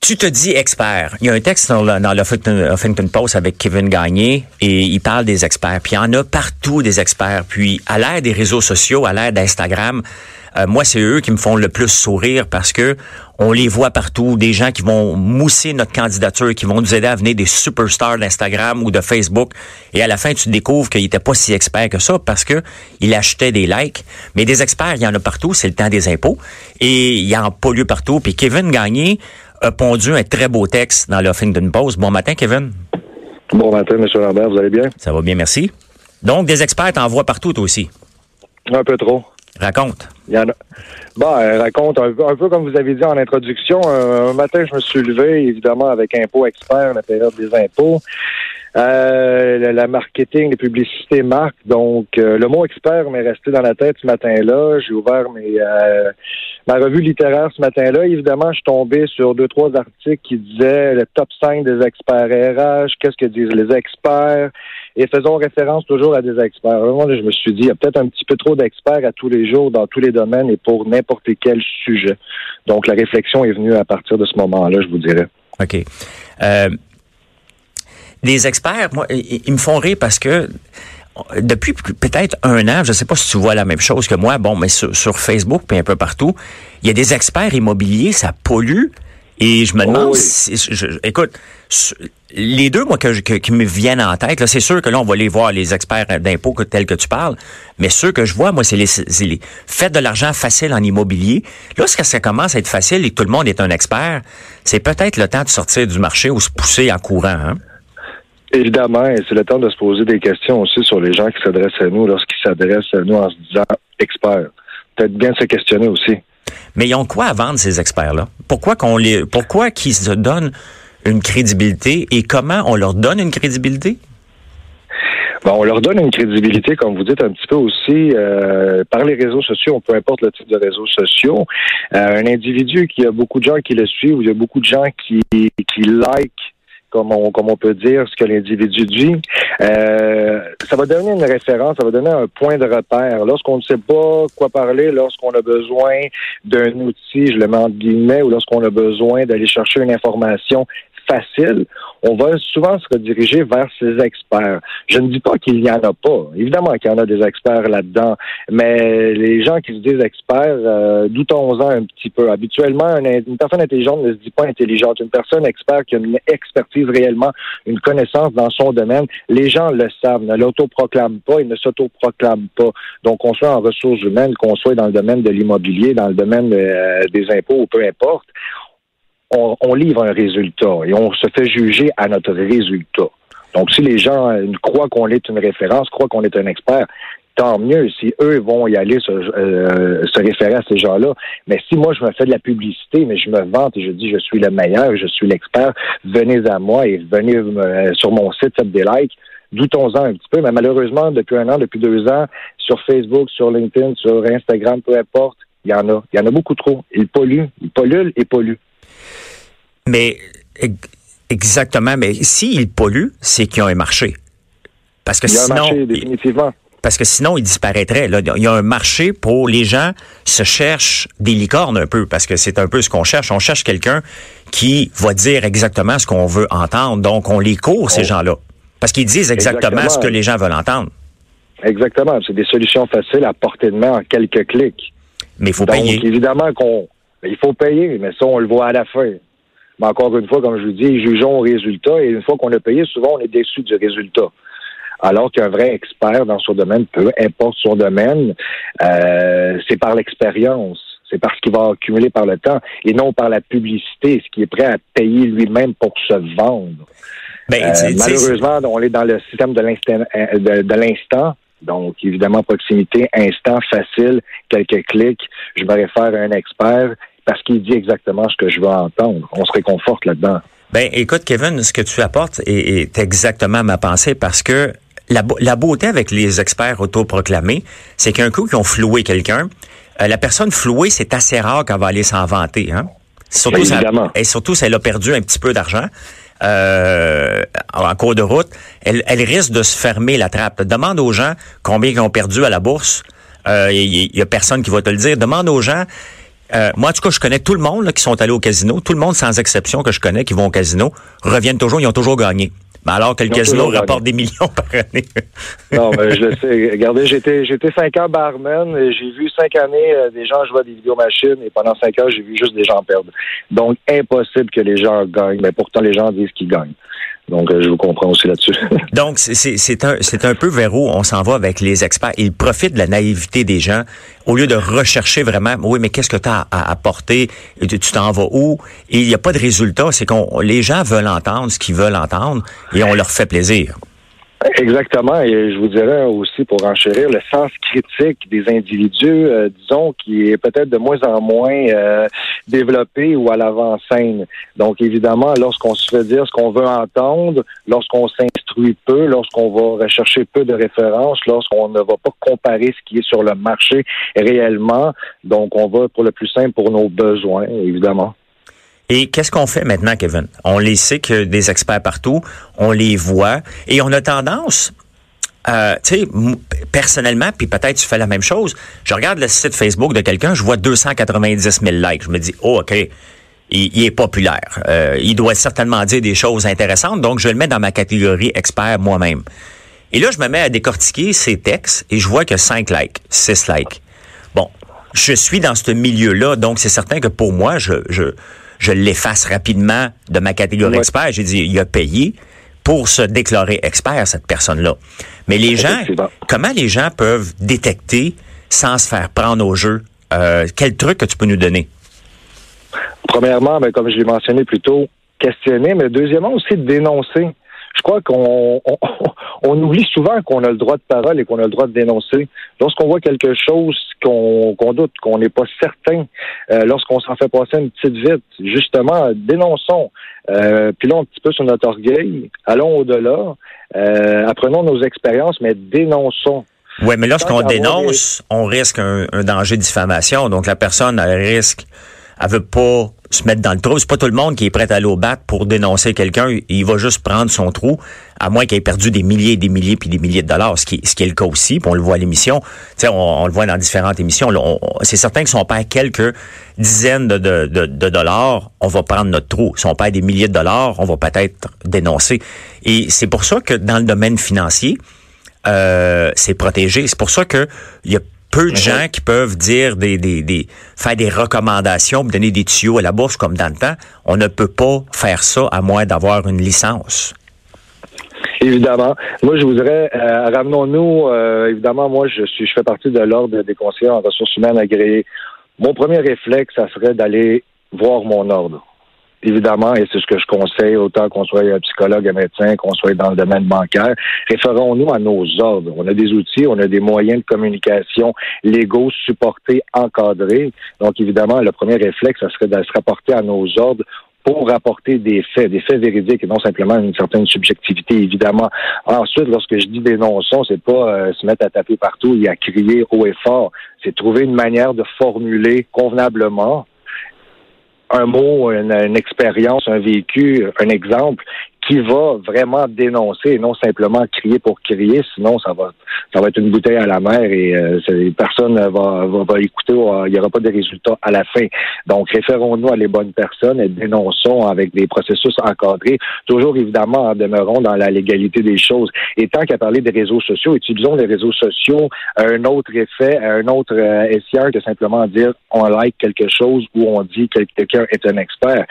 Tu te dis expert. Il y a un texte dans, le, dans Huffington, Post avec Kevin Gagné et il parle des experts. Puis il y en a partout des experts. Puis à l'ère des réseaux sociaux, à l'ère d'Instagram, euh, moi c'est eux qui me font le plus sourire parce que on les voit partout. Des gens qui vont mousser notre candidature, qui vont nous aider à venir des superstars d'Instagram ou de Facebook. Et à la fin, tu découvres qu'il n'était pas si expert que ça parce que il achetait des likes. Mais des experts, il y en a partout. C'est le temps des impôts et il y en a lieu partout. Puis Kevin Gagné a pondu un très beau texte dans l'Huffington Post. Bon matin, Kevin. Bon matin, M. Lambert. Vous allez bien? Ça va bien, merci. Donc, des experts t'en voient partout, toi aussi? Un peu trop. Raconte. Il y en a. Bon, euh, raconte un, peu comme vous avez dit en introduction. un matin, je me suis levé, évidemment, avec Impôt Expert, la période des impôts. Euh, la marketing, les publicités marques. Donc, euh, le mot expert m'est resté dans la tête ce matin-là. J'ai ouvert mes, euh, ma revue littéraire ce matin-là. Évidemment, je suis tombé sur deux, trois articles qui disaient le top 5 des experts RH, qu'est-ce que disent les experts, et faisons référence toujours à des experts. Moi, je me suis dit, il y a peut-être un petit peu trop d'experts à tous les jours, dans tous les domaines et pour n'importe quel sujet. Donc, la réflexion est venue à partir de ce moment-là, je vous dirais. OK. Euh, les experts, moi, ils, me font rire parce que depuis peut-être un an, je ne sais pas si tu vois la même chose que moi, bon, mais sur, Facebook puis un peu partout, il y a des experts immobiliers, ça pollue. Et je me demande, oh si, écoute, les deux, moi, que, qui me viennent en tête, là, c'est sûr que là, on va les voir, les experts d'impôts tels que tu parles, mais ceux que je vois, moi, c'est les, les faites de l'argent facile en immobilier. Lorsque ça commence à être facile et que tout le monde est un expert, c'est peut-être le temps de sortir du marché ou se pousser en courant. Hein? Évidemment, et c'est le temps de se poser des questions aussi sur les gens qui s'adressent à nous lorsqu'ils s'adressent à nous en se disant experts. Peut-être bien se questionner aussi. Mais ils ont quoi à vendre ces experts-là? Pourquoi qu'on les, pourquoi qu'ils se donnent une crédibilité et comment on leur donne une crédibilité? Bon, on leur donne une crédibilité, comme vous dites, un petit peu aussi euh, par les réseaux sociaux, peu importe le type de réseaux sociaux. Euh, un individu qui a beaucoup de gens qui le suivent, il y a beaucoup de gens qui, qui like comme on, comme on peut dire, ce que l'individu dit. Euh, ça va donner une référence, ça va donner un point de repère. Lorsqu'on ne sait pas quoi parler, lorsqu'on a besoin d'un outil, je le mets en guillemets, ou lorsqu'on a besoin d'aller chercher une information facile, on va souvent se rediriger vers ces experts. Je ne dis pas qu'il n'y en a pas. Évidemment qu'il y en a des experts là-dedans, mais les gens qui se disent experts, euh, doutons-en un petit peu. Habituellement, une, personne intelligente ne se dit pas intelligente. Une personne experte qui a une expertise réellement, une connaissance dans son domaine, les gens le savent, ne l'autoproclament pas, ils ne s'autoproclament pas. Donc, qu'on soit en ressources humaines, qu'on soit dans le domaine de l'immobilier, dans le domaine euh, des impôts ou peu importe, on, livre un résultat et on se fait juger à notre résultat. Donc, si les gens euh, croient qu'on est une référence, croient qu'on est un expert, tant mieux si eux vont y aller euh, se, référer à ces gens-là. Mais si moi, je me fais de la publicité, mais je me vante et je dis je suis le meilleur, je suis l'expert, venez à moi et venez euh, sur mon site, faites des likes, doutons-en un petit peu. Mais malheureusement, depuis un an, depuis deux ans, sur Facebook, sur LinkedIn, sur Instagram, peu importe, il y en a. Il y en a beaucoup trop. Ils polluent, ils polluent et polluent. Mais exactement, mais s'ils polluent, c'est qu'ils ont un marché. Parce que Il y a sinon, un marché, définitivement. Parce que sinon, ils disparaîtraient. Là. Il y a un marché pour les gens se cherchent des licornes un peu, parce que c'est un peu ce qu'on cherche. On cherche quelqu'un qui va dire exactement ce qu'on veut entendre. Donc, on les court, ces oh. gens-là. Parce qu'ils disent exactement, ce que les gens veulent entendre. Exactement. C'est des solutions faciles à porter de main en quelques clics. Mais il faut Donc, payer. évidemment qu'on il faut payer, mais ça, on le voit à la fin. Mais encore une fois, comme je vous dis, jugeons au résultat et une fois qu'on a payé, souvent on est déçu du résultat. Alors qu'un vrai expert dans son domaine, peu importe son domaine, euh, c'est par l'expérience, c'est parce qu'il va accumuler par le temps et non par la publicité, ce qui est prêt à payer lui-même pour se vendre. Ben, euh, malheureusement, on est dans le système de l'instant, euh, de l'instant. Donc, évidemment, proximité, instant, facile, quelques clics. Je me réfère à un expert parce qu'il dit exactement ce que je veux entendre. On se réconforte là-dedans. Ben, écoute, Kevin, ce que tu apportes est, exactement ma pensée parce que la, beauté avec les experts autoproclamés, c'est qu'un coup qu'ils ont floué quelqu'un, euh, la personne flouée, c'est assez rare qu'elle va aller s'en vanter. Hein? Surtout, ça, et surtout, si elle a perdu un petit peu d'argent. Euh, en cours de route, elle, elle risque de se fermer la trappe. Demande aux gens combien ils ont perdu à la bourse. Il euh, y, a personne qui va te le dire. Demande aux gens Euh, moi, en tout cas, je connais tout le monde là, qui sont allés au casino. Tout le monde, sans exception, que je connais, qui vont au casino, reviennent toujours, ils ont toujours gagné. Mais alors que le casino rapporte des millions par année. non, mais je le sais. Regardez, j'étais j'étais cinq ans barman et j'ai vu cinq années euh, des gens jouer à des vidéomachines et pendant cinq ans, j'ai vu juste des gens perdre. Donc, impossible que les gens gagnent. Mais pourtant, les gens disent qu'ils gagnent. Donc, euh, je vous comprends aussi là-dessus. Donc, c'est un, un peu vers où on s'en va avec les experts. Ils profitent de la naïveté des gens au lieu de rechercher vraiment, oui, mais qu'est-ce que tu as à apporter? Tu t'en vas où? Et il n'y a pas de résultat. C'est qu'on les gens veulent entendre ce qu'ils veulent entendre et on leur fait plaisir. Exactement, et je vous dirais aussi pour enchérir le sens critique des individus, euh, disons, qui est peut-être de moins en moins euh, développé ou à l'avant-scène. Donc évidemment, lorsqu'on se fait dire ce qu'on veut entendre, lorsqu'on s'instruit peu, lorsqu'on va rechercher peu de références, lorsqu'on ne va pas comparer ce qui est sur le marché réellement, donc on va pour le plus simple pour nos besoins, évidemment. Et qu'est-ce qu'on fait maintenant, Kevin? On les sait que des experts partout, on les voit, et on a tendance, euh, tu sais, personnellement, puis peut-être tu fais la même chose, je regarde le site Facebook de quelqu'un, je vois 290 000 likes. Je me dis, oh, OK, il, est populaire. Euh, il doit certainement dire des choses intéressantes, donc je le mets dans ma catégorie expert moi-même. Et là, je me mets à décortiquer ces textes et je vois que 5 likes, 6 likes. Bon, je suis dans ce milieu-là, donc c'est certain que pour moi, je, je, je l'efface rapidement de ma catégorie expert. J'ai dit, il a payé pour se déclarer expert, cette personne-là. Mais les gens, comment les gens peuvent détecter sans se faire prendre au jeu? Euh, quel truc que tu peux nous donner? Premièrement, ben, comme je l'ai mentionné plus tôt, questionner, mais deuxièmement aussi dénoncer je crois qu'on on, oublie souvent qu'on a le droit de parole et qu'on a le droit de dénoncer. Lorsqu'on voit quelque chose qu'on doute, qu'on n'est pas certain, euh, lorsqu'on s'en fait passer une petite vite, justement, dénonçons. Euh, pilons un petit peu sur notre orgueil, allons au-delà, euh, apprenons nos expériences, mais dénonçons. Oui, mais lorsqu'on dénonce, on risque un, un, danger de diffamation. Donc la personne a risque, elle veut pas se mettre dans le trou. C'est pas tout le monde qui est prêt à aller au bat pour dénoncer quelqu'un. Il va juste prendre son trou, à moins qu'il ait perdu des milliers et des milliers puis des milliers de dollars, ce qui, ce qui est le cas aussi. On le voit à l'émission. On, on le voit dans différentes émissions. C'est certain que si on perd quelques dizaines de, de, de, dollars, on va prendre notre trou. Si on perd des milliers de dollars, on va peut-être dénoncer. Et c'est pour ça que dans le domaine financier, euh, c'est protégé. C'est pour ça que il y a peu de gens qui peuvent dire des, des, des faire des recommandations, donner des tuyaux à la bourse comme dans le temps. On ne peut pas faire ça à moins d'avoir une licence. Évidemment. Moi, je voudrais, euh, ramenons-nous, euh, évidemment, moi, je suis, je fais partie de l'ordre des conseillers en ressources humaines agréés. Mon premier réflexe, ça serait d'aller voir mon ordre évidemment, et c'est ce que je conseille, autant qu'on soit un psychologue, un médecin, qu'on soit dans le domaine bancaire, référons-nous à nos ordres. On a des outils, on a des moyens de communication légaux, supportés, encadrés. Donc, évidemment, le premier réflexe, ça serait de se rapporter à nos ordres pour rapporter des faits, des faits véridiques et non simplement une certaine subjectivité, évidemment. Ensuite, lorsque je dis des non-sons, c'est pas euh, se mettre à taper partout et à crier haut et fort. C'est trouver une manière de formuler convenablement un mot, une, expérience, un vécu, un exemple qui va vraiment dénoncer et non simplement crier pour crier, sinon ça va ça va être une bouteille à la mer et euh, personne va, va, va écouter, il n'y aura pas de résultats à la fin. Donc référons-nous à les bonnes personnes et dénonçons avec des processus encadrés, toujours évidemment en demeurant dans la légalité des choses. Et tant qu'à parler des réseaux sociaux, utilisons les réseaux sociaux à un autre effet, à un autre euh, que simplement dire on like quelque chose ou on dit que quelqu'un est un expert.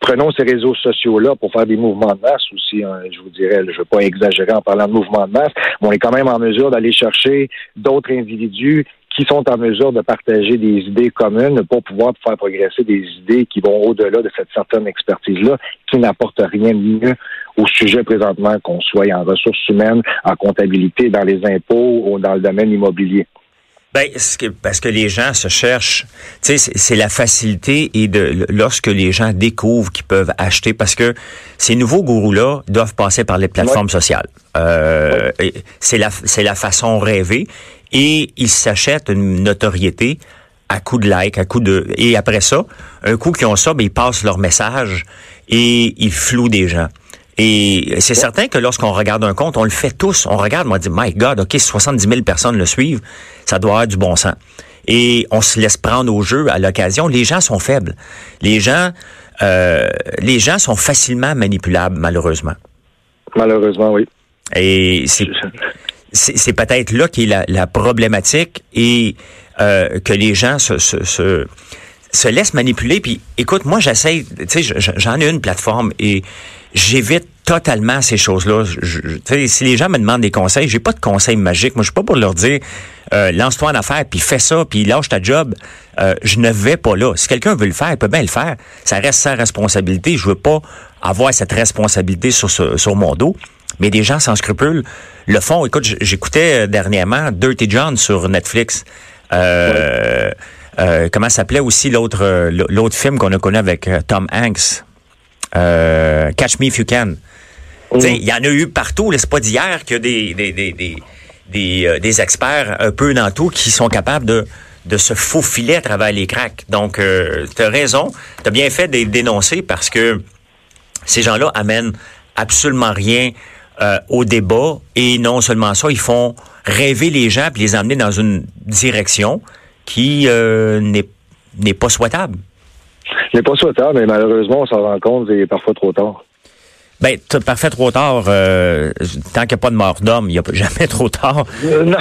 Prenons ces réseaux sociaux-là pour faire des mouvements de masse aussi, hein, je vous dirais, je ne veux pas exagérer en parlant de mouvement de masse, mais on est quand même en mesure d'aller chercher d'autres individus qui sont en mesure de partager des idées communes pour pouvoir faire progresser des idées qui vont au-delà de cette certaine expertise-là, qui n'apporte rien de mieux au sujet présentement qu'on soit en ressources humaines, en comptabilité, dans les impôts ou dans le domaine immobilier. Ben, parce que les gens se cherchent, tu sais, c'est la facilité et de lorsque les gens découvrent qu'ils peuvent acheter, parce que ces nouveaux gourous-là doivent passer par les plateformes sociales. Euh, C'est la c'est la façon rêvée et ils s'achètent une notoriété à coup de like, à coup de et après ça, un coup qu'ils ont ça, ben, ils passent leur message et ils flouent des gens. Et c'est certain que lorsqu'on regarde un compte, on le fait tous. On regarde, on dit, my God, OK, 70 000 personnes le suivent, ça doit avoir du bon sens. et on se laisse prendre au jeu à l'occasion. Les gens sont faibles. Les gens, euh, les gens sont facilement manipulables, malheureusement. Malheureusement, oui. Et c'est c'est peut-être là qui est la, la problématique et euh, que les gens se, se, se, se laissent manipuler. Puis écoute, moi j'essaie, tu sais, j'en ai une plateforme et j'évite totalement ces choses-là. Si les gens me demandent des conseils, j'ai pas de conseils magiques. Moi, je suis pas pour leur dire euh, lance-toi en affaires, puis fais ça, puis lâche ta job. Euh, je ne vais pas là. Si quelqu'un veut le faire, il peut bien le faire. Ça reste sa responsabilité. Je veux pas avoir cette responsabilité sur, sur mon dos. Mais des gens sans scrupules le font. Écoute, j'écoutais euh, dernièrement Dirty John sur Netflix. Euh, euh, comment s'appelait aussi l'autre l'autre film qu'on a connu avec Tom Hanks? Catch Me If You Can. Il y en a eu partout. C'est pas d'hier que des des, des, des, des, des experts un peu dans tout qui sont capables de de se faufiler à travers les cracks. Donc, euh, tu as raison. Tu as bien fait de dénoncer parce que ces gens-là amènent absolument rien euh, au débat. Et non seulement ça, ils font rêver les gens et les emmener dans une direction qui euh, n'est pas souhaitable. N'est pas souhaitable, mais malheureusement, on s'en rend compte et parfois trop tard. Ben, parfait trop tard. Euh, tant qu'il n'y a pas de mort d'homme, il n'y a jamais trop tard. non.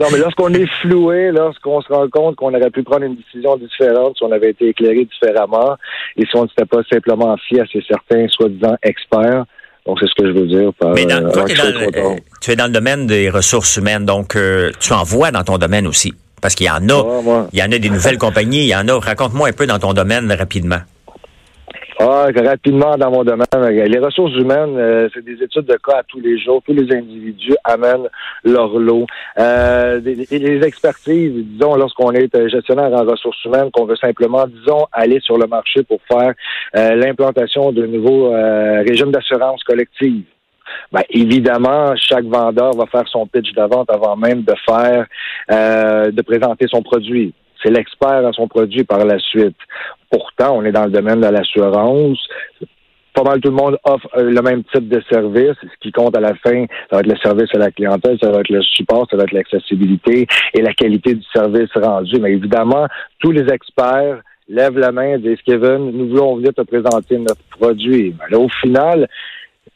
non, mais lorsqu'on est floué, lorsqu'on se rend compte qu'on aurait pu prendre une décision différente si on avait été éclairé différemment et si on ne s'était pas simplement fié à ces certains soi-disant experts, donc, c'est ce que je veux dire par. Mais dans, toi, euh, tu es dans le domaine des ressources humaines, donc euh, tu en vois dans ton domaine aussi. Parce qu'il y en a, il y en a des nouvelles compagnies, il y en a. Raconte-moi un peu dans ton domaine rapidement. Ah, rapidement dans mon domaine, les ressources humaines, euh, c'est des études de cas à tous les jours. Tous les individus amènent leur lot. Euh, les expertises, disons, lorsqu'on est gestionnaire en ressources humaines, qu'on veut simplement, disons, aller sur le marché pour faire euh, l'implantation de nouveaux euh, régimes d'assurance collective. Ben, évidemment, chaque vendeur va faire son pitch de avant même de faire, de présenter son produit. C'est l'expert à son produit par la suite. Pourtant, on est dans le domaine de l'assurance. Pas mal tout le monde offre euh, le même type de service. Ce qui compte à la fin, ça va être le service à la clientèle, ça va être le support, ça va être l'accessibilité et la qualité du service rendu. Mais évidemment, tous les experts lèvent la main et disent Kevin, nous voulons venir te présenter notre produit. Mais là, au final,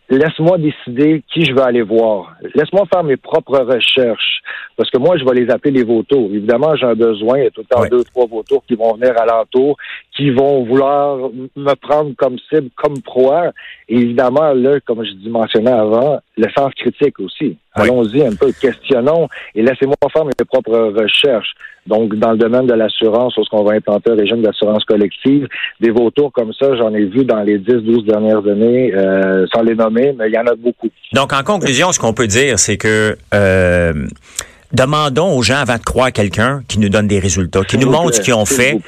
laisse-moi décider qui je vais aller voir. Laisse-moi faire mes propres recherches. Parce que moi, je vais les appeler les vautours. Évidemment, j'ai un besoin. Il y a tout le temps deux, trois vautours qui vont venir alentour, qui vont vouloir me prendre comme cible, comme proie. Et évidemment, là, comme je dis mentionné avant, le sens critique aussi. Allons-y un peu, questionnons et laissez-moi faire mes propres recherches. Donc, dans le domaine de l'assurance, lorsqu'on va implanter un régime d'assurance collective, des vautours comme ça, j'en ai vu dans les 10-12 dernières années, euh, sans les nommer, mais il y en a beaucoup. Donc, en conclusion, ce qu'on peut dire, c'est que euh, demandons aux gens avant de croire quelqu'un qui nous donne des résultats, qui nous montre ce qu'ils ont fait,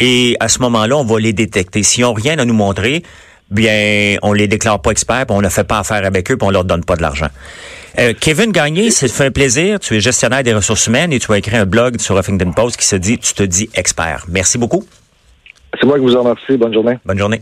et à ce moment-là, on va les détecter. S'ils n'ont rien à nous montrer, bien, on les déclare pas experts, puis on ne fait pas affaire avec eux, puis on leur donne pas de l'argent. Euh, Kevin Gagné, c'est fait un plaisir. Tu es gestionnaire des ressources humaines et tu as écrit un blog sur Huffington Post qui se dit Tu te dis expert. Merci beaucoup. C'est moi qui vous en remercie. Bonne journée. Bonne journée.